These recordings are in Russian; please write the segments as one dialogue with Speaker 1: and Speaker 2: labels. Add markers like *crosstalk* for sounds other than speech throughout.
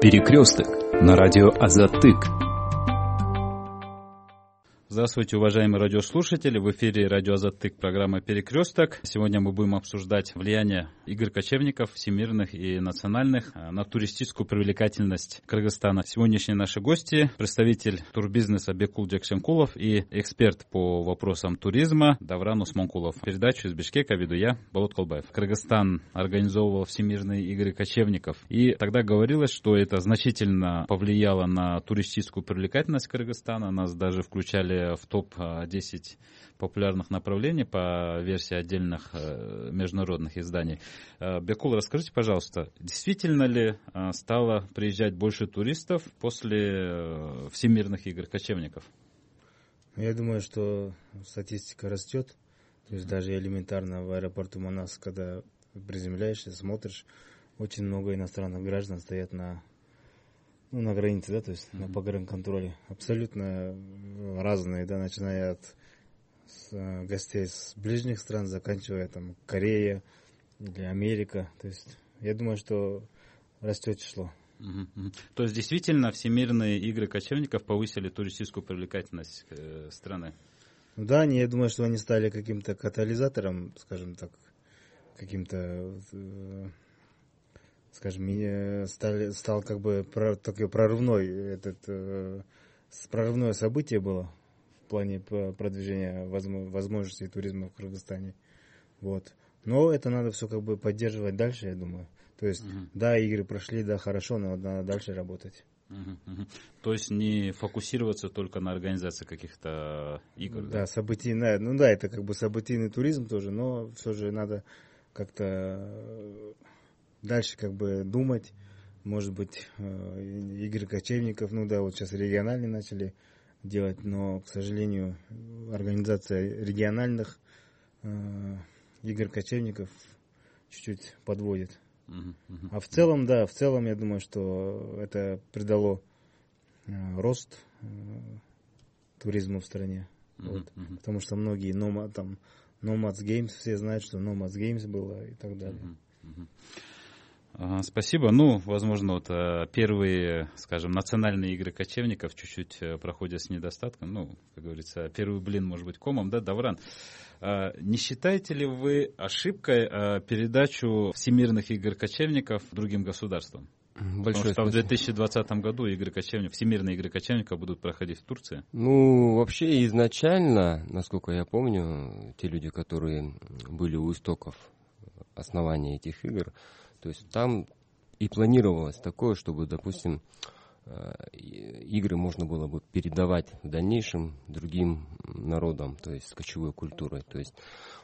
Speaker 1: Перекресток на радио Азатык.
Speaker 2: Здравствуйте, уважаемые радиослушатели. В эфире радио Азатык, программа «Перекресток». Сегодня мы будем обсуждать влияние игр кочевников, всемирных и национальных, э, на туристическую привлекательность Кыргызстана. Сегодняшние наши гости – представитель турбизнеса Бекул Джексенкулов и эксперт по вопросам туризма Давран Усманкулов. Передачу из Бишкека веду я, Болот Колбаев. Кыргызстан организовывал всемирные игры кочевников. И тогда говорилось, что это значительно повлияло на туристическую привлекательность Кыргызстана. Нас даже включали в топ-10 популярных направлений по версии отдельных э, международных изданий. Э, Бекул, расскажите, пожалуйста, действительно ли э, стало приезжать больше туристов после всемирных игр кочевников?
Speaker 3: Я думаю, что статистика растет. То есть даже элементарно в аэропорту Манас, когда приземляешься, смотришь, очень много иностранных граждан стоят на ну, на границе, да, то есть mm-hmm. на погранконтроле. Абсолютно разные, да, начиная от с, э, гостей с ближних стран, заканчивая там Корея или Америка. То есть я думаю, что растет число.
Speaker 2: Uh-huh, То есть действительно всемирные игры кочевников повысили туристическую привлекательность э, страны?
Speaker 3: Ну да, они, я думаю, что они стали каким-то катализатором, скажем так, каким-то э, скажем, стали, стал как бы такой прорывной, этот, э, прорывное событие было в плане продвижения возможностей туризма в Кыргызстане. Вот. Но это надо все как бы поддерживать дальше, я думаю. То есть, угу. да, игры прошли, да, хорошо, но надо дальше работать.
Speaker 2: Угу, угу. То есть не фокусироваться только на организации каких-то игр.
Speaker 3: Да, да, событийный, ну да, это как бы событийный туризм тоже, но все же надо как-то дальше как бы думать, может быть, э, игры кочевников, ну да, вот сейчас региональные начали делать, но, к сожалению, организация региональных э, игр кочевников чуть-чуть подводит. Uh-huh, uh-huh. А в целом, да, в целом я думаю, что это придало э, рост туризму в стране. Uh-huh, вот. uh-huh. Потому что многие номад, там, Nomads Games, все знают, что Nomads Games было и так далее. Uh-huh, uh-huh.
Speaker 2: Спасибо. Ну, возможно, вот э, первые, скажем, национальные игры кочевников чуть-чуть э, проходят с недостатком. Ну, как говорится, первый блин может быть комом, да, Давран? А, не считаете ли вы ошибкой э, передачу всемирных игр кочевников другим государствам? Большое Потому что спасибо. в 2020 году игры кочевников, всемирные игры кочевников будут проходить в Турции.
Speaker 4: Ну, вообще изначально, насколько я помню, те люди, которые были у истоков основания этих игр, то есть там и планировалось такое, чтобы, допустим, э, игры можно было бы передавать в дальнейшем другим народам, то есть с кочевой культурой. То есть,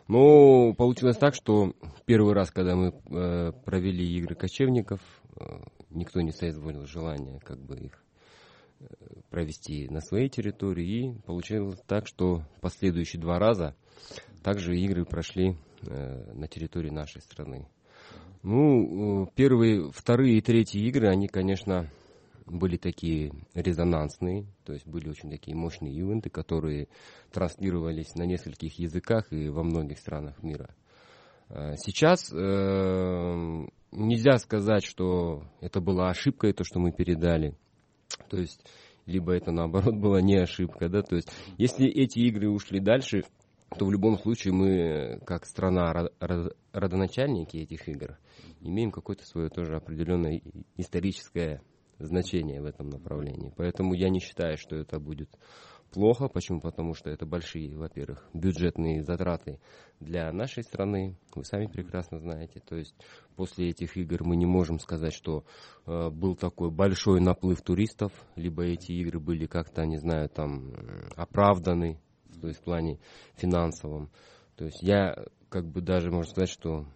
Speaker 4: но получилось так, что первый раз, когда мы э, провели игры кочевников, э, никто не соизволил желания как бы их провести на своей территории. И получилось так, что последующие два раза также игры прошли на территории нашей страны. Ну, э, первые, вторые и третьи игры, они, конечно, были такие резонансные, то есть были очень такие мощные ивенты, которые транслировались на нескольких языках и во многих странах мира. Э, сейчас э, нельзя сказать, что это была ошибка, то, что мы передали. То есть, либо это наоборот *laughs* была не ошибка, да, то есть, если эти игры ушли дальше, то в любом случае мы, как страна родоначальники этих игр, имеем какое-то свое тоже определенное историческое значение в этом направлении. Поэтому я не считаю, что это будет плохо. Почему? Потому что это большие, во-первых, бюджетные затраты для нашей страны. Вы сами прекрасно знаете. То есть после этих игр мы не можем сказать, что э, был такой большой наплыв туристов, либо эти игры были как-то, не знаю, там оправданы, то есть в плане финансовом. То есть я как бы даже можно сказать, что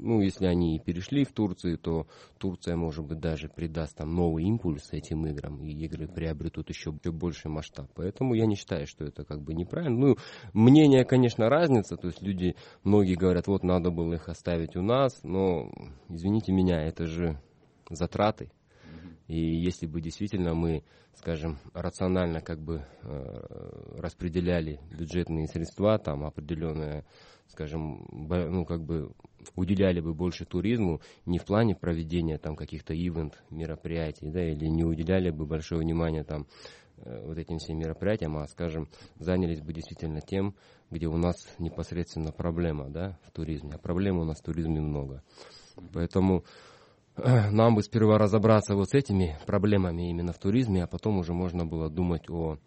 Speaker 4: ну, если они и перешли в Турцию, то Турция, может быть, даже придаст там новый импульс этим играм, и игры приобретут еще, еще больший масштаб. Поэтому я не считаю, что это как бы неправильно. Ну, мнение, конечно, разница, то есть люди, многие говорят, вот надо было их оставить у нас, но, извините меня, это же затраты. И если бы действительно мы, скажем, рационально как бы э, распределяли бюджетные средства, там определенное, скажем, ну как бы уделяли бы больше туризму не в плане проведения там каких-то ивент мероприятий, да, или не уделяли бы большое внимание там э, вот этим всем мероприятиям, а, скажем, занялись бы действительно тем, где у нас непосредственно проблема, да, в туризме. А проблем у нас в туризме много. Поэтому нам бы сперва разобраться вот с этими проблемами именно в туризме, а потом уже можно было думать о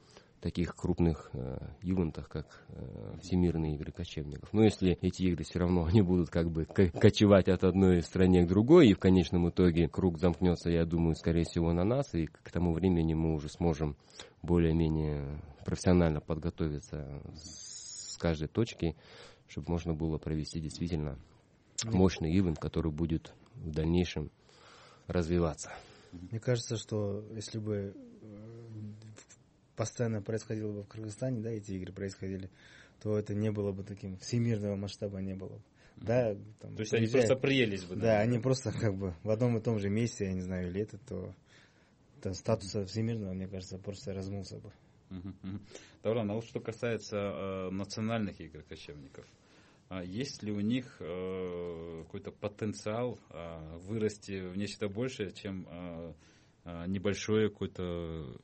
Speaker 4: таких крупных э, ивентах, как э, Всемирные игры кочевников. Но если эти игры все равно *laughs* они будут как бы кочевать от одной страны к другой, и в конечном итоге круг замкнется, я думаю, скорее всего, на нас, и к тому времени мы уже сможем более-менее профессионально подготовиться с каждой точки, чтобы можно было провести действительно мощный ивент, который будет в дальнейшем развиваться.
Speaker 3: Мне кажется, что если бы э, постоянно происходило бы в Кыргызстане, да, эти игры происходили, то это не было бы таким всемирного масштаба не было бы. Да,
Speaker 2: там, то есть они просто приелись бы.
Speaker 3: Да, да, они просто как бы в одном и том же месте, я не знаю, или это, то, то статуса всемирного, мне кажется, просто размылся бы.
Speaker 2: Давран, а вот что касается э, национальных игр кочевников, есть ли у них э, какой-то потенциал э, вырасти в нечто большее, чем э, небольшое какое-то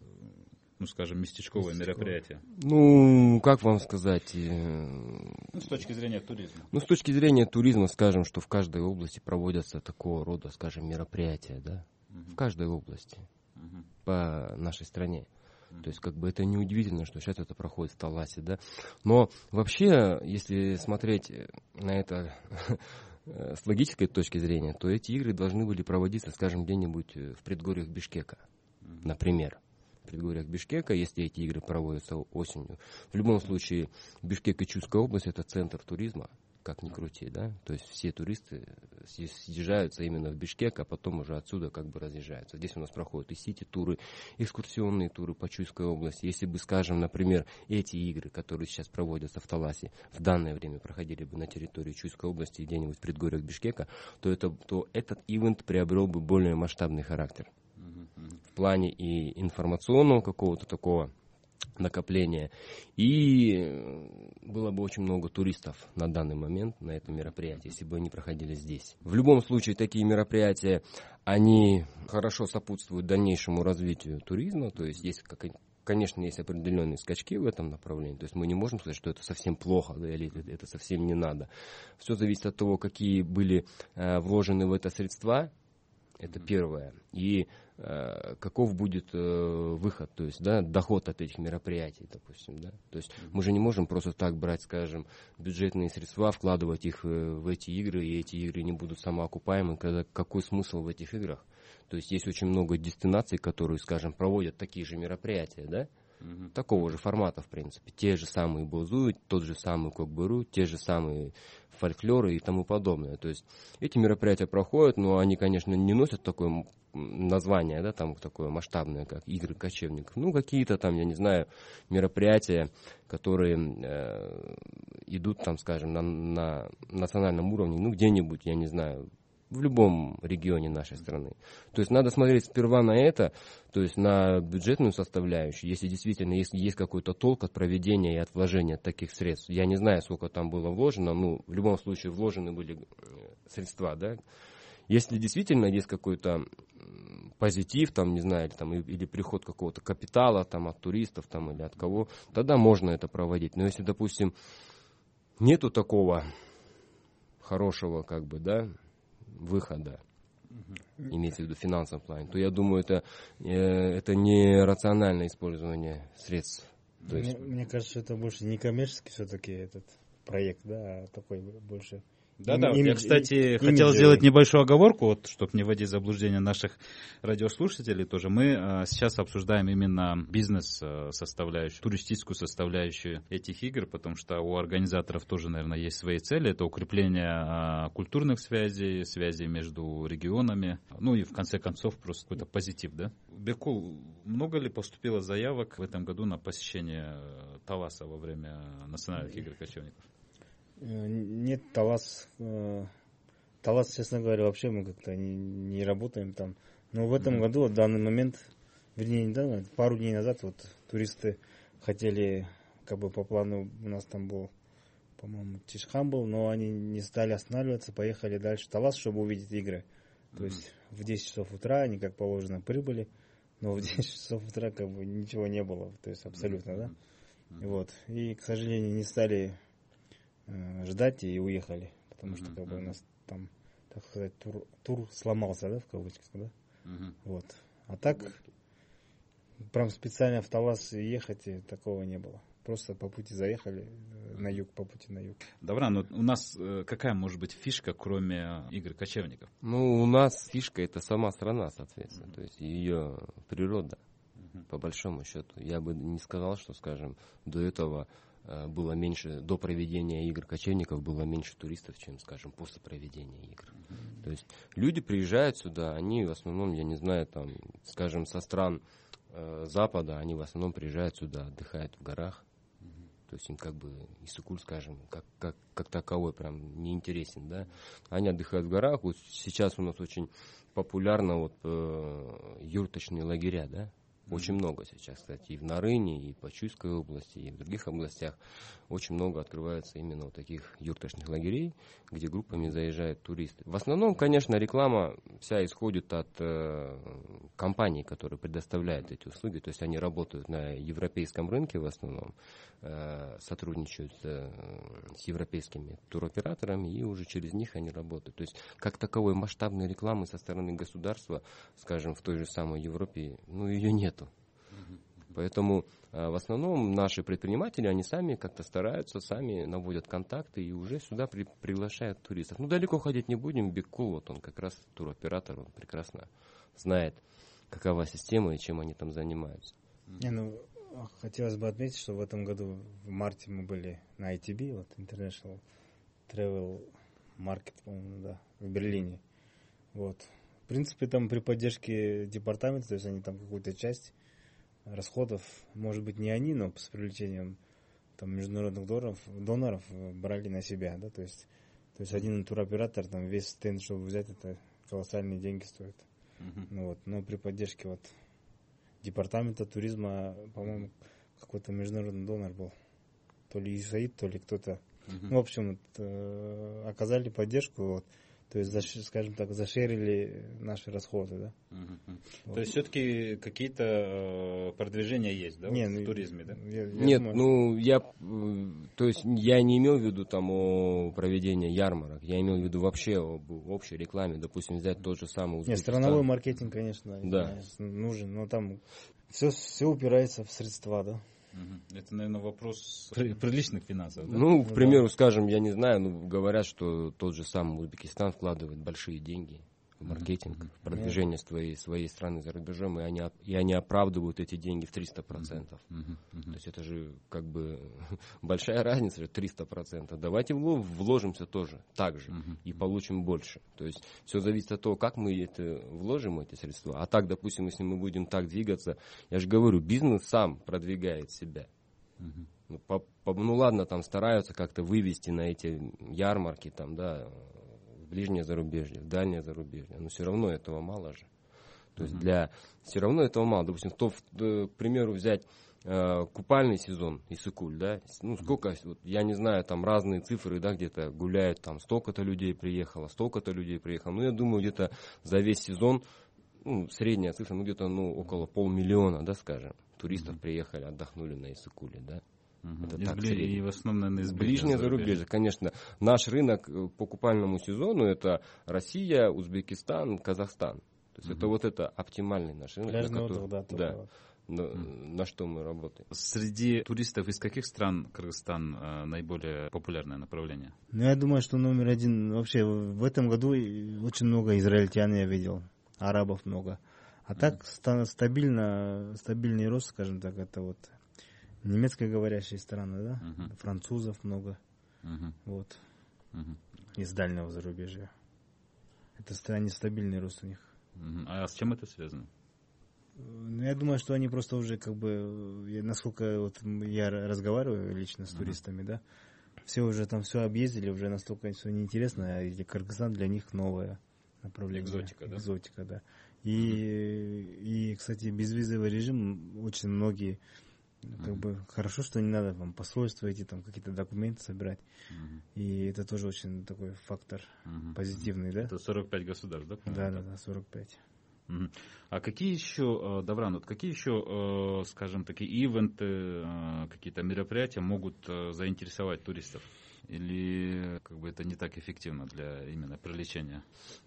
Speaker 2: ну, скажем, местечковое Местечковое. мероприятие?
Speaker 4: Ну, как вам сказать?
Speaker 2: Ну, с точки зрения туризма.
Speaker 4: Ну, с точки зрения туризма, скажем, что в каждой области проводятся такого рода, скажем, мероприятия, да? Угу. В каждой области угу. по нашей стране. Угу. То есть, как бы это неудивительно, что сейчас это проходит в Таласе, да? Но вообще, если смотреть на это *laughs* с логической точки зрения, то эти игры должны были проводиться, скажем, где-нибудь в предгорьях Бишкека, например предгорьях Бишкека, если эти игры проводятся осенью. В любом случае, Бишкек и Чувская область – это центр туризма, как ни крути, да, то есть все туристы съезжаются именно в Бишкек, а потом уже отсюда как бы разъезжаются. Здесь у нас проходят и сити-туры, экскурсионные туры по Чуйской области. Если бы, скажем, например, эти игры, которые сейчас проводятся в Таласе, в данное время проходили бы на территории Чуйской области где-нибудь в предгорьях Бишкека, то, это, то этот ивент приобрел бы более масштабный характер. В плане и информационного какого-то такого накопления. И было бы очень много туристов на данный момент на это мероприятие, если бы они проходили здесь. В любом случае, такие мероприятия, они хорошо сопутствуют дальнейшему развитию туризма, то есть есть как, конечно, есть определенные скачки в этом направлении. То есть мы не можем сказать, что это совсем плохо или это совсем не надо. Все зависит от того, какие были э, вложены в это средства. Это первое. И Э, каков будет э, выход, то есть, да, доход от этих мероприятий, допустим, да. То есть мы же не можем просто так брать, скажем, бюджетные средства, вкладывать их э, в эти игры, и эти игры не будут самоокупаемы, когда какой смысл в этих играх? То есть есть очень много дестинаций, которые, скажем, проводят такие же мероприятия, да, Угу. Такого же формата, в принципе. Те же самые Бозу, тот же самый Кокбуру, те же самые фольклоры и тому подобное. То есть эти мероприятия проходят, но они, конечно, не носят такое название, да, там такое масштабное, как игры кочевников. Ну, какие-то там, я не знаю, мероприятия, которые э, идут там, скажем, на, на национальном уровне, ну, где-нибудь, я не знаю, в любом регионе нашей страны. То есть надо смотреть сперва на это, то есть на бюджетную составляющую, если действительно есть, есть какой-то толк от проведения и от вложения таких средств. Я не знаю, сколько там было вложено, ну, в любом случае вложены были э, средства, да. Если действительно есть какой-то позитив, там, не знаю, или, там, или приход какого-то капитала там, от туристов там, или от кого, тогда можно это проводить. Но если, допустим, нету такого хорошего, как бы, да, выхода, угу. имеется в виду в финансовом плане, то я думаю, это, э, это не рациональное использование средств.
Speaker 3: То есть... мне, мне кажется, это больше не коммерческий все-таки этот проект, да, а такой больше
Speaker 2: да, да. Я, кстати, им, хотел сделать небольшую оговорку, вот, чтобы не вводить в заблуждение наших радиослушателей тоже. Мы а, сейчас обсуждаем именно бизнес-составляющую, туристическую составляющую этих игр, потому что у организаторов тоже, наверное, есть свои цели. Это укрепление а, культурных связей, связей между регионами, ну и в конце концов просто какой-то позитив, да? Бекул, много ли поступило заявок в этом году на посещение Таласа во время национальных игр кочевников?
Speaker 3: Э, нет, Талас, э, Талас, честно говоря, вообще мы как-то не, не работаем там. Но в этом mm-hmm. году, в данный момент, вернее, недавно, пару дней назад, вот туристы хотели, как бы по плану у нас там был, по-моему, Тишхан был, но они не стали останавливаться, поехали дальше в Талас, чтобы увидеть игры. То mm-hmm. есть в 10 часов утра они, как положено, прибыли, но в 10 часов утра как бы ничего не было, то есть абсолютно, mm-hmm. да. Вот. И, к сожалению, не стали ждать и уехали, потому что как бы у нас там, так сказать, тур, тур сломался, да, в кавычках, да. Вот. А так, прям специально в Талас ехать такого не было. Просто по пути заехали э, на юг, по пути на юг.
Speaker 2: Добра, но у нас э, какая может быть фишка, кроме игр кочевников?
Speaker 4: Ну, у нас фишка это сама страна, соответственно, mm-hmm. то есть ее природа, mm-hmm. по большому счету. Я бы не сказал, что, скажем, до этого э, было меньше, до проведения игр кочевников было меньше туристов, чем, скажем, после проведения игр. Mm-hmm. То есть люди приезжают сюда, они в основном, я не знаю, там, скажем, со стран э, Запада, они в основном приезжают сюда, отдыхают в горах, то есть им как бы Исукуль, скажем, как, как, как таковой прям не интересен, да. Они отдыхают в горах. Вот сейчас у нас очень популярно вот э, юрточные лагеря, да. Очень много сейчас, кстати, и в Нарыне, и по Чуйской области, и в других областях очень много открывается именно вот таких юрточных лагерей, где группами заезжают туристы. В основном, конечно, реклама вся исходит от э, компаний, которые предоставляют эти услуги, то есть они работают на европейском рынке в основном, э, сотрудничают э, с европейскими туроператорами, и уже через них они работают. То есть как таковой масштабной рекламы со стороны государства, скажем, в той же самой Европе, ну ее нет Поэтому э, в основном наши предприниматели, они сами как-то стараются, сами наводят контакты и уже сюда при, приглашают туристов. Ну, далеко ходить не будем. Беккул, вот он как раз туроператор, он прекрасно знает, какова система и чем они там занимаются.
Speaker 3: Не, ну, хотелось бы отметить, что в этом году в марте мы были на ITB, вот International Travel Market, по-моему, да, в Берлине. Вот. В принципе, там при поддержке департамента, то есть они там какую-то часть расходов, может быть, не они, но с привлечением там, международных доноров, доноров брали на себя, да, то есть, то есть один туроператор, там, весь стенд, чтобы взять, это колоссальные деньги стоит. Uh-huh. Ну вот, но при поддержке вот департамента туризма, по-моему, какой-то международный донор был. То ли ИСАИД, то ли кто-то. Uh-huh. Ну, в общем, вот, э, оказали поддержку, вот, то есть, скажем так, зашерили наши расходы, да.
Speaker 2: Угу. Вот. То есть все-таки какие-то э, продвижения есть, да,
Speaker 3: не,
Speaker 2: в
Speaker 3: ну,
Speaker 2: туризме, да?
Speaker 4: Я, я Нет, думаю... ну я, то есть я не имел в виду там о проведении ярмарок, я имел в виду вообще об общей рекламе, допустим, взять тот же самый
Speaker 3: Узбекистан. Нет, страновой маркетинг, конечно, да. нужен, но там все, все упирается в средства, да.
Speaker 2: Это, наверное, вопрос приличных финансов.
Speaker 4: Да? Ну, к примеру, скажем, я не знаю, ну, говорят, что тот же самый Узбекистан вкладывает большие деньги в маркетинг, mm-hmm. в продвижение своей, своей страны за рубежом, и они, и они оправдывают эти деньги в 300%. Mm-hmm. Mm-hmm. То есть это же как бы *laughs* большая разница, 300%. Давайте вложимся тоже так же mm-hmm. и получим больше. То есть все зависит от того, как мы это вложим, эти средства. А так, допустим, если мы будем так двигаться, я же говорю, бизнес сам продвигает себя. Mm-hmm. Ну, по, по, ну ладно, там стараются как-то вывести на эти ярмарки, там, да, в ближнее зарубежье, в дальнее зарубежье. Но все равно этого мало же. То есть для все равно этого мало. Допустим, то, к примеру, взять э, купальный сезон Исыкуль, да, ну сколько, вот, я не знаю, там разные цифры, да, где-то гуляют, там столько-то людей приехало, столько-то людей приехало. Ну, я думаю, где-то за весь сезон, ну, средняя цифра, ну, где-то, ну, около полмиллиона, да, скажем, туристов mm-hmm. приехали, отдохнули на Исыкуле, да.
Speaker 2: Угу. Это так. И в основном, наверное, из
Speaker 4: ближнего зарубежья. Конечно, наш рынок э, по купальному сезону это Россия, Узбекистан, Казахстан. То есть угу. это вот это оптимальный наш рынок.
Speaker 3: Пляжный который, отдых, да,
Speaker 4: да на, mm. на что мы работаем.
Speaker 2: Среди туристов из каких стран Кыргызстан э, наиболее популярное направление?
Speaker 3: Ну, я думаю, что номер один вообще в этом году очень много израильтян я видел, арабов много. А mm. так стабильно, стабильный рост, скажем так, это вот немецкоговорящие страны, да, uh-huh. французов много, uh-huh. вот, uh-huh. из дальнего зарубежья. Это стране стабильный рост у них.
Speaker 2: Uh-huh. А с чем это связано?
Speaker 3: Ну, я думаю, что они просто уже как бы, насколько вот я разговариваю лично с uh-huh. туристами, да, все уже там все объездили, уже настолько все неинтересно, а Кыргызстан для них новое направление.
Speaker 2: Экзотика, да?
Speaker 3: Экзотика, да. И, и, кстати, безвизовый режим очень многие как mm-hmm. бы хорошо, что не надо вам посольство идти, там какие-то документы собирать. Mm-hmm. И это тоже очень такой фактор mm-hmm. позитивный, да?
Speaker 2: Это 45 государств, да?
Speaker 3: Да, да, да, 45.
Speaker 2: Mm-hmm. А какие еще, э, Давран, вот какие еще, э, скажем, такие ивенты, э, какие-то мероприятия могут заинтересовать туристов? Или как бы это не так эффективно для именно привлечения?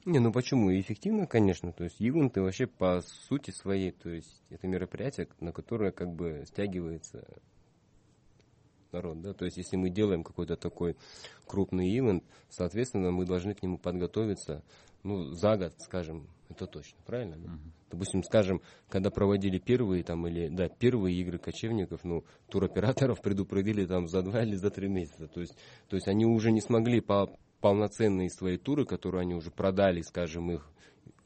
Speaker 4: Не, ну почему? Эффективно, конечно. То есть ивенты вообще по сути своей, то есть это мероприятие, на которое как бы стягивается народ, да, то есть если мы делаем какой-то такой крупный ивент, соответственно, мы должны к нему подготовиться, ну, за год, скажем, это точно, правильно? Да? Uh-huh. Допустим, скажем, когда проводили первые там или да первые игры кочевников, ну туроператоров *laughs* предупредили там за два или за три месяца, то есть то есть они уже не смогли по полноценные свои туры, которые они уже продали, скажем, их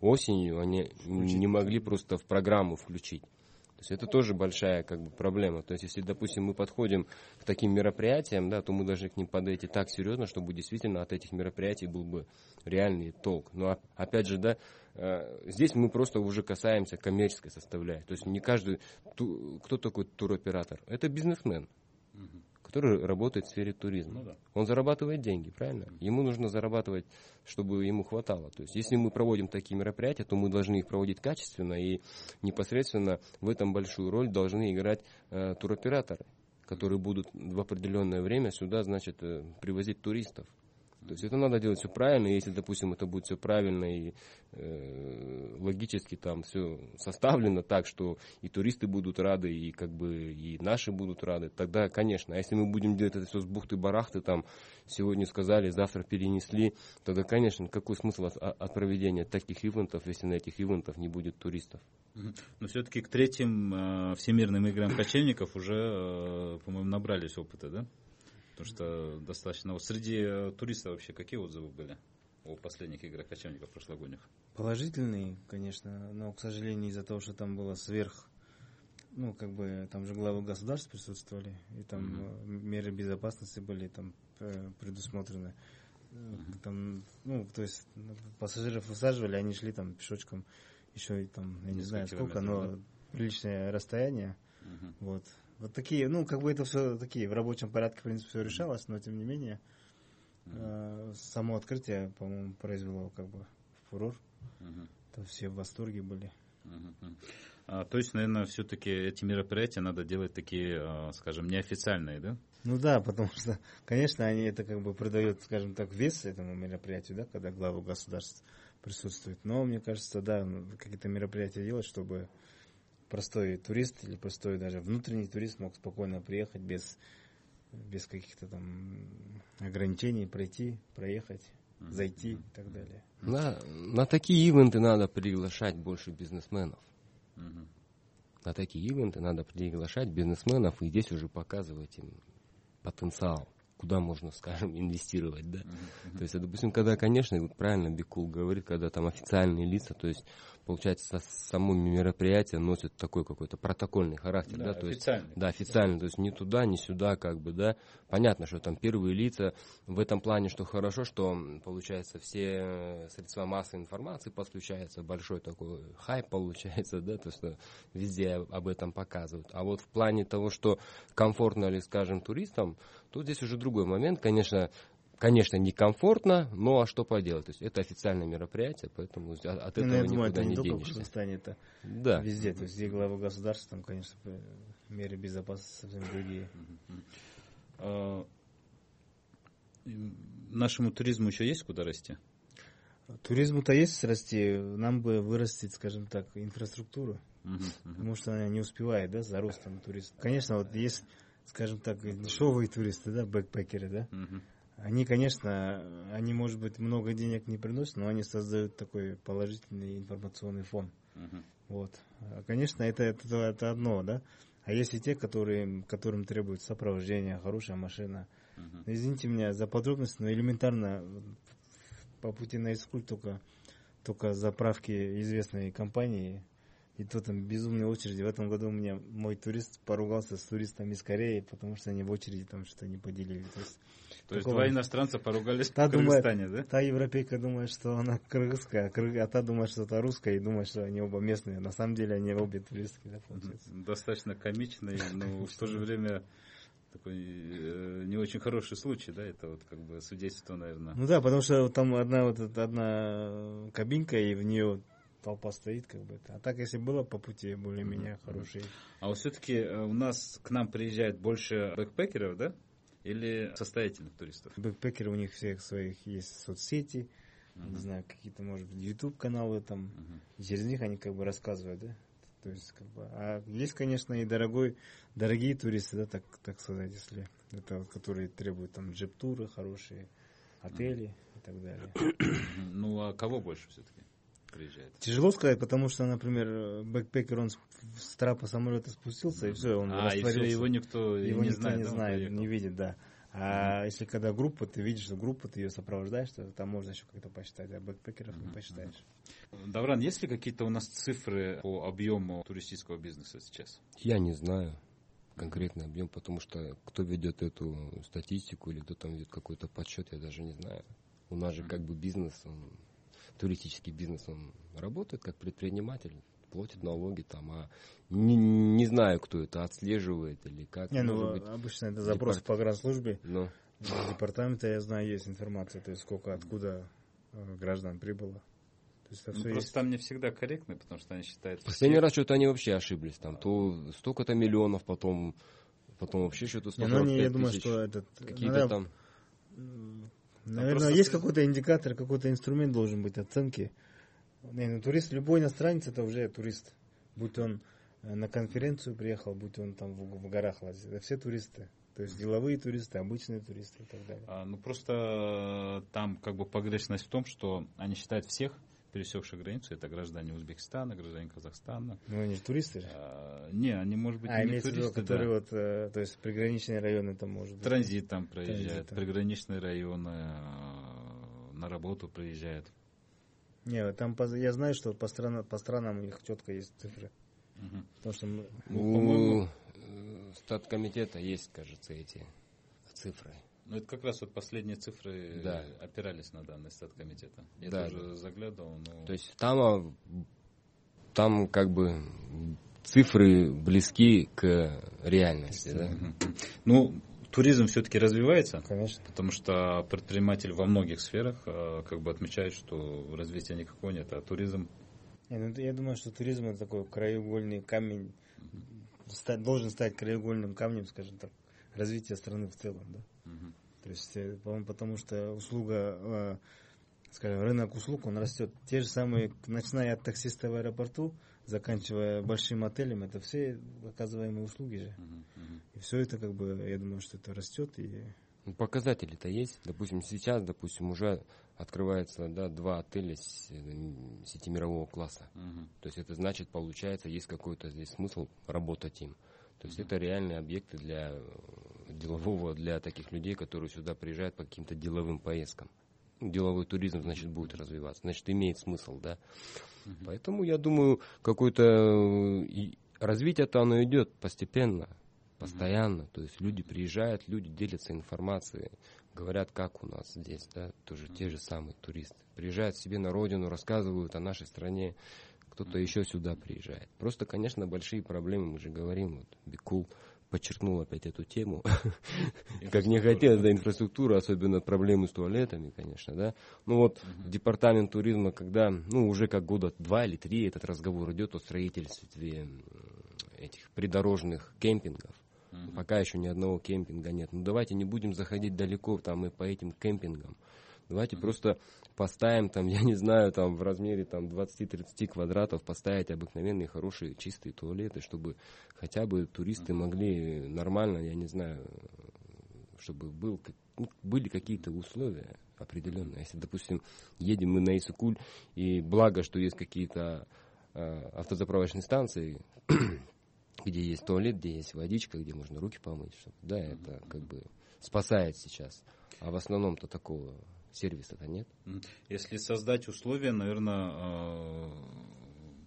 Speaker 4: осенью, они включить. не могли просто в программу включить. Есть это тоже большая как бы, проблема. То есть если, допустим, мы подходим к таким мероприятиям, да, то мы должны к ним подойти так серьезно, чтобы действительно от этих мероприятий был бы реальный толк. Но опять же, да, э, здесь мы просто уже касаемся коммерческой составляющей. То есть не каждый, кто такой туроператор? Это бизнесмен. Который работает в сфере туризма. Ну, да. Он зарабатывает деньги, правильно? Ему нужно зарабатывать, чтобы ему хватало. То есть, если мы проводим такие мероприятия, то мы должны их проводить качественно и непосредственно в этом большую роль должны играть э, туроператоры, которые будут в определенное время сюда, значит, э, привозить туристов. То есть это надо делать все правильно, если, допустим, это будет все правильно и э, логически там все составлено так, что и туристы будут рады, и как бы и наши будут рады, тогда, конечно, а если мы будем делать это все с бухты-барахты, там сегодня сказали, завтра перенесли, тогда, конечно, какой смысл от, от проведения таких ивентов, если на этих ивентах не будет туристов?
Speaker 2: Но все-таки к третьим э, всемирным играм кочевников уже, э, по-моему, набрались опыта, да? Потому что достаточно... Вот среди э, туристов вообще какие отзывы были о последних играх кочевников прошлогодних?
Speaker 3: Положительные, конечно, но, к сожалению, из-за того, что там было сверх ну, как бы, там же главы государств присутствовали, и там mm-hmm. меры безопасности были там э, предусмотрены. Mm-hmm. Там, ну, то есть пассажиров высаживали, они шли там пешочком еще и там, я не знаю сколько, но да? приличное расстояние. Mm-hmm. Вот. Вот такие, ну, как бы это все такие, в рабочем порядке, в принципе, все решалось, но тем не менее, э, само открытие, по-моему, произвело как бы фурор. Mm-hmm. Там все в восторге были.
Speaker 2: Mm-hmm. А, то есть, наверное, все-таки эти мероприятия надо делать такие, а, скажем, неофициальные, да?
Speaker 3: Ну да, потому что, конечно, они это как бы придают, скажем так, вес этому мероприятию, да, когда главы государств присутствуют. Но мне кажется, да, какие-то мероприятия делать, чтобы простой турист или простой даже внутренний турист мог спокойно приехать без, без каких-то там ограничений, пройти, проехать, зайти и так далее.
Speaker 4: На, на такие ивенты надо приглашать больше бизнесменов. На такие ивенты надо приглашать бизнесменов и здесь уже показывать им потенциал куда можно, *laughs* скажем, инвестировать, да. Uh-huh. То есть, допустим, когда, конечно, вот правильно Бикул говорит, когда там официальные лица, то есть получается, само мероприятие носит такой какой-то протокольный характер, да, да то есть, да, официально, то есть не туда, не сюда, как бы, да, понятно, что там первые лица, в этом плане, что хорошо, что, получается, все средства массовой информации подключаются, большой такой хайп получается, *laughs* да, то, что везде об этом показывают, а вот в плане того, что комфортно ли, скажем, туристам, то здесь уже другой момент, конечно, конечно, некомфортно, но а что поделать? То есть это официальное мероприятие, поэтому от ну, этого ну, я думаю, никуда это не, не денешься.
Speaker 3: Только в Казахстане, это да. везде. То есть где главы государства, там, конечно, меры безопасности совсем другие.
Speaker 2: А, нашему туризму еще есть куда расти?
Speaker 3: Туризму-то есть расти, нам бы вырастить, скажем так, инфраструктуру, uh-huh, uh-huh. потому что она не успевает, да, за ростом туристов. Конечно, вот есть, скажем так, дешевые туристы, да, бэкпекеры, да, uh-huh. Они, конечно, они, может быть, много денег не приносят, но они создают такой положительный информационный фон. Uh-huh. Вот. А, конечно, это, это, это одно, да. А есть и те, которые, которым требует сопровождение, хорошая машина. Uh-huh. Извините меня за подробности, но элементарно по пути на Искуль только, только заправки известной компании, и то там безумные очереди. В этом году у меня мой турист поругался с туристами из Кореи, потому что они в очереди там что-то не поделили. То есть
Speaker 2: То есть два иностранца поругались
Speaker 3: Та
Speaker 2: в
Speaker 3: думает,
Speaker 2: Кыргызстане, да?
Speaker 3: та европейка думает, что она кыргызская, а, а та думает, что это русская, и думает, что они оба местные. На самом деле они обе туристки, да, получается.
Speaker 2: Достаточно комичный, но в то же время такой э, не очень хороший случай, да, это вот как бы свидетельство, наверное.
Speaker 3: Ну да, потому что там одна вот одна кабинка, и в нее толпа стоит, как бы. А так, если было по пути более-менее хорошие.
Speaker 2: А вот все-таки у нас к нам приезжает больше бэкпекеров, да? Или состоятельных туристов?
Speaker 3: Бэкпекеры у них всех своих есть соцсети, не знаю, какие-то, может быть, YouTube каналы там. И через них они как бы рассказывают, да? То есть, как бы, а есть, конечно, и дорогой, дорогие туристы, да, так, так сказать, если это вот, которые требуют там джип-туры хорошие, отели и так далее.
Speaker 2: Ну, а кого больше все-таки приезжает?
Speaker 3: Тяжело сказать, потому что, например, бэкпекер, он с, трапа самолета спустился, и все, он
Speaker 2: а, и все,
Speaker 3: растворился.
Speaker 2: его никто и
Speaker 3: Его
Speaker 2: не
Speaker 3: никто
Speaker 2: знает,
Speaker 3: не знает, не видит, да. А если когда группа, ты видишь, что группа, ты ее сопровождаешь, то там можно еще как-то посчитать, а бэкпекеров не
Speaker 2: Мгм,
Speaker 3: посчитаешь.
Speaker 2: Давран, есть ли какие-то у нас цифры по объему туристического бизнеса сейчас?
Speaker 4: Я не знаю конкретный объем, потому что кто ведет эту статистику или кто там ведет какой-то подсчет, я даже не знаю. У нас же как бы бизнес, он, туристический бизнес, он работает как предприниматель, платит налоги там, а не, не знаю, кто это отслеживает или как.
Speaker 3: Не, ну,
Speaker 4: быть,
Speaker 3: обычно это запрос
Speaker 4: департ-
Speaker 3: по гражданслужбе.
Speaker 4: но
Speaker 3: В департаменте, я знаю, есть информация, то есть сколько, откуда э, граждан прибыло. То есть
Speaker 2: Ну, просто
Speaker 3: есть.
Speaker 2: там не всегда корректно, потому что они считают...
Speaker 4: последний раз что-то они вообще ошиблись, там, то столько-то миллионов, потом, потом вообще что-то
Speaker 3: Не, ну, не, я
Speaker 4: 145
Speaker 3: думаю,
Speaker 4: тысяч,
Speaker 3: что этот...
Speaker 4: какие-то
Speaker 3: надо-
Speaker 4: там...
Speaker 3: Наверное,
Speaker 2: просто
Speaker 3: есть какой-то индикатор, какой-то инструмент должен быть оценки. Не, ну, турист, любой иностранец, это уже турист. Будь он э, на конференцию приехал, будь он там в, в горах лазит. Это все туристы. То есть деловые туристы, обычные туристы и так далее.
Speaker 2: А, ну, просто э, там как бы погрешность в том, что они считают всех пересекших границу, это граждане Узбекистана, граждане Казахстана.
Speaker 3: Ну, они же туристы же.
Speaker 2: А, не, они, может быть,
Speaker 3: А,
Speaker 2: не
Speaker 3: имеется в виду,
Speaker 2: туристы,
Speaker 3: которые
Speaker 2: да.
Speaker 3: вот, э, то есть приграничные районы там может быть.
Speaker 2: Транзит там проезжает,
Speaker 3: Транзит,
Speaker 2: приграничные районы э, на работу приезжают.
Speaker 3: Не, там по- я знаю, что по, страна, по странам у них четко есть цифры.
Speaker 2: Мгм.
Speaker 3: Потому что мы-
Speaker 4: У э, статкомитета есть, кажется, эти цифры.
Speaker 2: Ну, это как раз вот последние цифры
Speaker 4: Да.
Speaker 2: э, опирались на данные статкомитета. Я
Speaker 4: Да,
Speaker 2: тоже заглядывал, но...
Speaker 4: То есть там, а, там как бы цифры близки к реальности, да?
Speaker 2: Ну, туризм все-таки развивается,
Speaker 3: Конечно.
Speaker 2: потому что предприниматель во многих сферах э, как бы отмечает, что развития никакого нет, а туризм
Speaker 3: ну, я думаю, что туризм это такой краеугольный камень, ста- должен стать краеугольным камнем, скажем так, развития страны в целом, да.
Speaker 2: Мгм.
Speaker 3: То есть, э, по-моему, потому что услуга, э, скажем, рынок услуг, он растет. Те же самые, начиная от таксиста в аэропорту, заканчивая большим отелем, это все оказываемые услуги же.
Speaker 2: Мгм. Мгм.
Speaker 3: И все это, как бы, я думаю, что это растет. И
Speaker 4: Ну, Показатели-то есть. Допустим, сейчас, допустим, уже открывается да, два отеля с- э, сети мирового класса.
Speaker 2: Мгм.
Speaker 4: То есть это значит, получается, есть какой-то здесь смысл работать им. То есть это реальные объекты для э, делового, для таких людей, которые сюда приезжают по каким-то деловым поездкам. Деловой туризм, значит, будет развиваться. Значит, имеет смысл, да. Поэтому, я думаю, какое-то э, развитие-то оно идет постепенно, постоянно. То есть люди приезжают, люди делятся информацией, говорят, как у нас здесь, да, тоже те же самые туристы. Приезжают себе на родину, рассказывают о нашей стране, кто-то еще сюда приезжает. Просто, конечно, большие проблемы, мы же говорим, вот Бикул подчеркнул опять эту тему, *laughs* как не хотелось, да, инфраструктура, особенно проблемы с туалетами, конечно, да. Ну вот департамент туризма, когда, ну уже как года два или три этот разговор идет о строительстве этих придорожных кемпингов.
Speaker 2: Мгм.
Speaker 4: Пока еще ни одного кемпинга нет. Ну давайте не будем заходить далеко там и по этим кемпингам. Давайте просто поставим там, *laughs* я не знаю, там в размере там 20-30 квадратов поставить обыкновенные хорошие чистые туалеты, чтобы хотя бы туристы могли нормально, я не знаю, чтобы был, ну, были какие-то условия определенные. Если, допустим, едем мы на Исыкуль, и благо, что есть какие-то э, автозаправочные станции, *clears throat* где есть туалет, где есть водичка, где можно руки помыть, чтобы, да, это как бы спасает сейчас. А в основном-то такого сервиса-то нет.
Speaker 2: Если создать условия, наверное,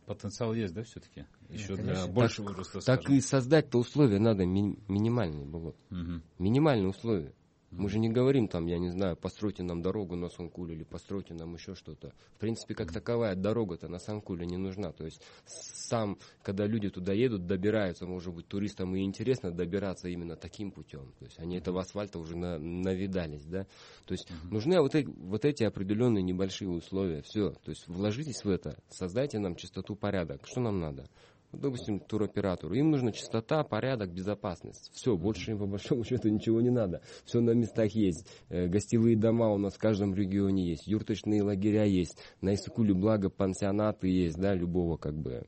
Speaker 2: потенциал есть, да, все-таки? Еще для
Speaker 3: конечно.
Speaker 2: большего роста.
Speaker 4: Так
Speaker 2: скажем.
Speaker 4: и создать-то условия надо ми- минимальные было.
Speaker 2: Мгм.
Speaker 4: Минимальные условия. Мы же не говорим там, я не знаю, постройте нам дорогу на Санкуле или постройте нам еще что-то. В принципе, как таковая дорога-то на Санкуле не нужна. То есть сам, когда люди туда едут, добираются, может быть, туристам и интересно добираться именно таким путем. То есть они этого асфальта уже на, навидались, да. То есть нужны вот эти, вот эти определенные небольшие условия. Все. То есть вложитесь в это, создайте нам чистоту, порядок. Что нам надо? Допустим, туроператору. Им нужна чистота, порядок, безопасность. Все, больше им по большому счету *laughs* ничего не надо. Все на местах есть. Э, гостевые дома у нас в каждом регионе есть. Юрточные лагеря есть. На Исыкуле, благо, пансионаты есть, да, любого как бы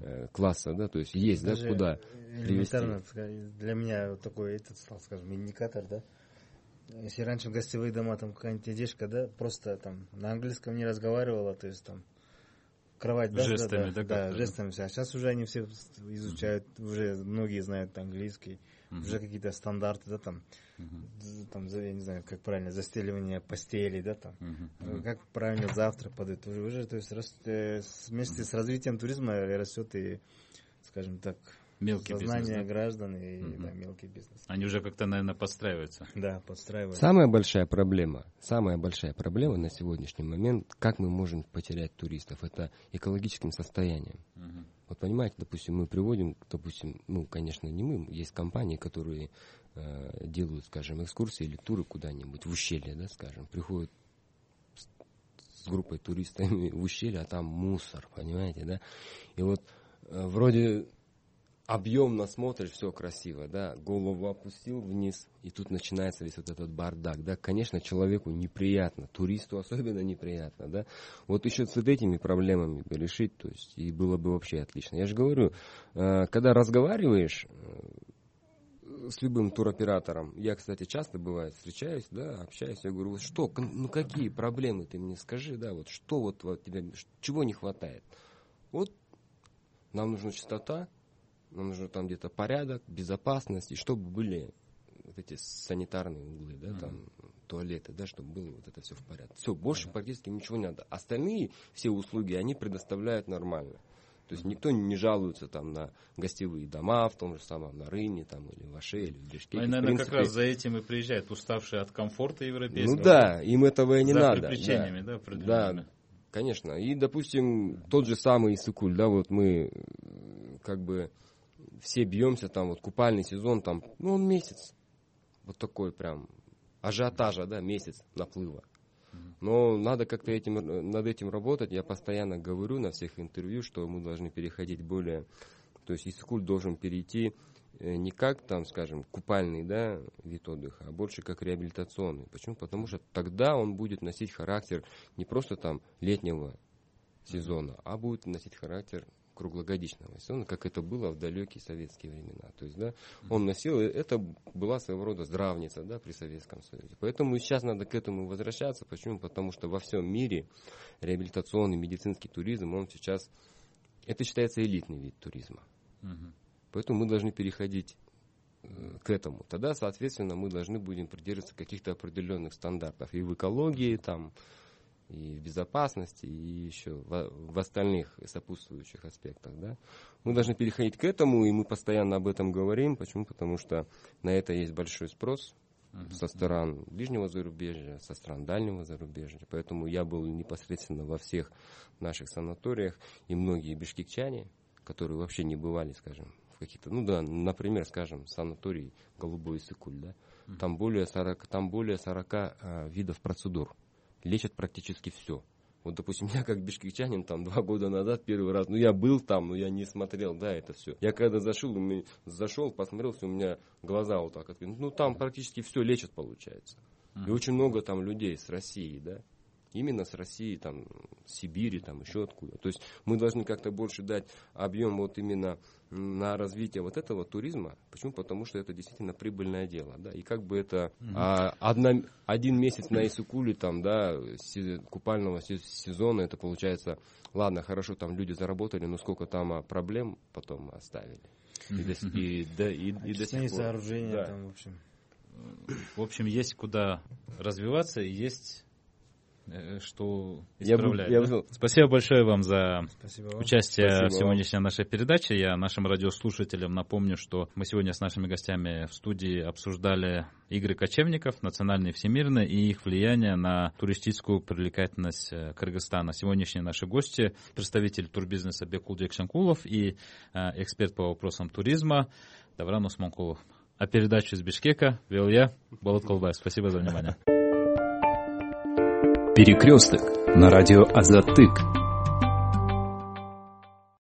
Speaker 4: э, класса, да, то есть есть, Даже да, куда привезти.
Speaker 3: Для меня такой этот стал, скажем, индикатор, да. Если раньше в гостевые дома там какая-нибудь девушка, да, просто там на английском не разговаривала, то есть там кровать, да,
Speaker 2: жестами,
Speaker 3: да, да, да, жестами. А сейчас уже они все изучают, mm-hmm. уже многие знают английский, mm-hmm. уже какие-то стандарты, да, там, mm-hmm. там, я не знаю, как правильно, застеливание постели, да, там, mm-hmm. как правильно завтрак подают, уже, то есть э, вместе mm-hmm. с развитием туризма растет и, скажем так,
Speaker 2: Мелкий
Speaker 3: Сознание
Speaker 2: бизнес, да?
Speaker 3: граждан и угу. да, мелкий бизнес.
Speaker 2: Они уже как-то, наверное, подстраиваются.
Speaker 3: Да, подстраиваются.
Speaker 4: Самая большая проблема, самая большая проблема на сегодняшний момент, как мы можем потерять туристов, это экологическим состоянием. Угу. Вот понимаете, допустим, мы приводим, допустим, ну, конечно, не мы, есть компании, которые э, делают, скажем, экскурсии или туры куда-нибудь в ущелье, да, скажем, приходят с группой туристами в ущелье, а там мусор, понимаете, да? И вот э, вроде объемно смотришь, все красиво, да, голову опустил вниз, и тут начинается весь вот этот бардак, да, конечно, человеку неприятно, туристу особенно неприятно, да, вот еще с этими проблемами бы решить, то есть, и было бы вообще отлично. Я же говорю, э, когда разговариваешь э, с любым туроператором, я, кстати, часто бывает встречаюсь, да, общаюсь, я говорю, вот что, ну какие проблемы ты мне скажи, да, вот что вот, вот тебе, чего не хватает? Вот нам нужна чистота, нам нужно там где-то порядок, безопасность, и чтобы были вот эти санитарные углы, да, mm-hmm. там туалеты, да, чтобы было вот это все в порядке. Все, больше mm-hmm. практически ничего не надо. Остальные все услуги они предоставляют нормально. То есть никто не жалуется там на гостевые дома, в том же самом на Рыне там, или в Аше, или в Бишкеке.
Speaker 2: Они, наверное, принципе, как раз за этим и приезжают, уставшие от комфорта европейского.
Speaker 4: Ну да, им этого и не
Speaker 2: за
Speaker 4: надо.
Speaker 2: За да, да,
Speaker 4: да, конечно. И, допустим, тот же самый Исыкуль, да, вот мы как бы все бьемся, там вот купальный сезон, там, ну он месяц, вот такой прям ажиотажа, да, месяц наплыва. Но надо как-то этим, над этим работать. Я постоянно говорю на всех интервью, что мы должны переходить более... То есть Искуль должен перейти э, не как там, скажем, купальный да, вид отдыха, а больше как реабилитационный. Почему? Потому что тогда он будет носить характер не просто там летнего сезона, а будет носить характер круглогодичного сезона, как это было в далекие советские времена. То есть, да, он носил, это была своего рода здравница, да, при Советском Союзе. Поэтому сейчас надо к этому возвращаться. Почему? Потому что во всем мире реабилитационный медицинский туризм, он сейчас, это считается элитный вид туризма. Угу. Поэтому мы должны переходить э, к этому. Тогда, соответственно, мы должны будем придерживаться каких-то определенных стандартов и в экологии, там, и в безопасности, и еще в, в остальных сопутствующих аспектах. Да? Мы должны переходить к этому, и мы постоянно об этом говорим. Почему? Потому что на это есть большой спрос uh-huh. со стран ближнего зарубежья, со стран дальнего зарубежья. Поэтому я был непосредственно во всех наших санаториях, и многие бишкекчане, которые вообще не бывали, скажем, в каких-то, ну да, например, скажем, санаторий Голубой Сыкуль, да, uh-huh. там более 40, там более 40 а, видов процедур лечат практически все. Вот, допустим, *laughs* я как бишкекчанин там два года назад первый раз, ну я был там, но я не смотрел, да, это все. Я когда зашел, зашел, посмотрел, у меня глаза вот так открыты. Ну там практически все лечат, получается. И очень много там людей с России, да именно с России, там, Сибири, там, еще откуда. То есть мы должны как-то больше дать объем вот именно на развитие вот этого туризма. Почему? Потому что это действительно прибыльное дело, да, и как бы это mm-hmm. а, одна, один месяц на Исукуле, там, да, купального сезона, это получается, ладно, хорошо, там люди заработали, но сколько там а, проблем потом оставили.
Speaker 3: Mm-hmm. И, до, и, и, и до сих пор. сооружения да. там, в общем.
Speaker 2: В общем, есть куда развиваться, есть э, что
Speaker 4: Я бы-
Speaker 2: исправлять.
Speaker 4: я
Speaker 2: да?
Speaker 4: бы-
Speaker 2: Спасибо большое вам за
Speaker 3: Спасибо вам.
Speaker 2: участие
Speaker 4: Спасибо
Speaker 2: в
Speaker 4: вам.
Speaker 2: сегодняшней нашей передаче. Я нашим радиослушателям напомню, что мы сегодня с нашими гостями в студии обсуждали игры кочевников, национальные и всемирные, и их влияние на туристическую привлекательность э, Кыргызстана. Сегодняшние наши гости – представитель турбизнеса Бекулдек Шанкулов и э, эксперт по вопросам туризма Давран Усманкулов. А передачу из Бишкека вел я, Болот Колбаев. Спасибо за внимание.
Speaker 1: Перекресток на радио Азатык.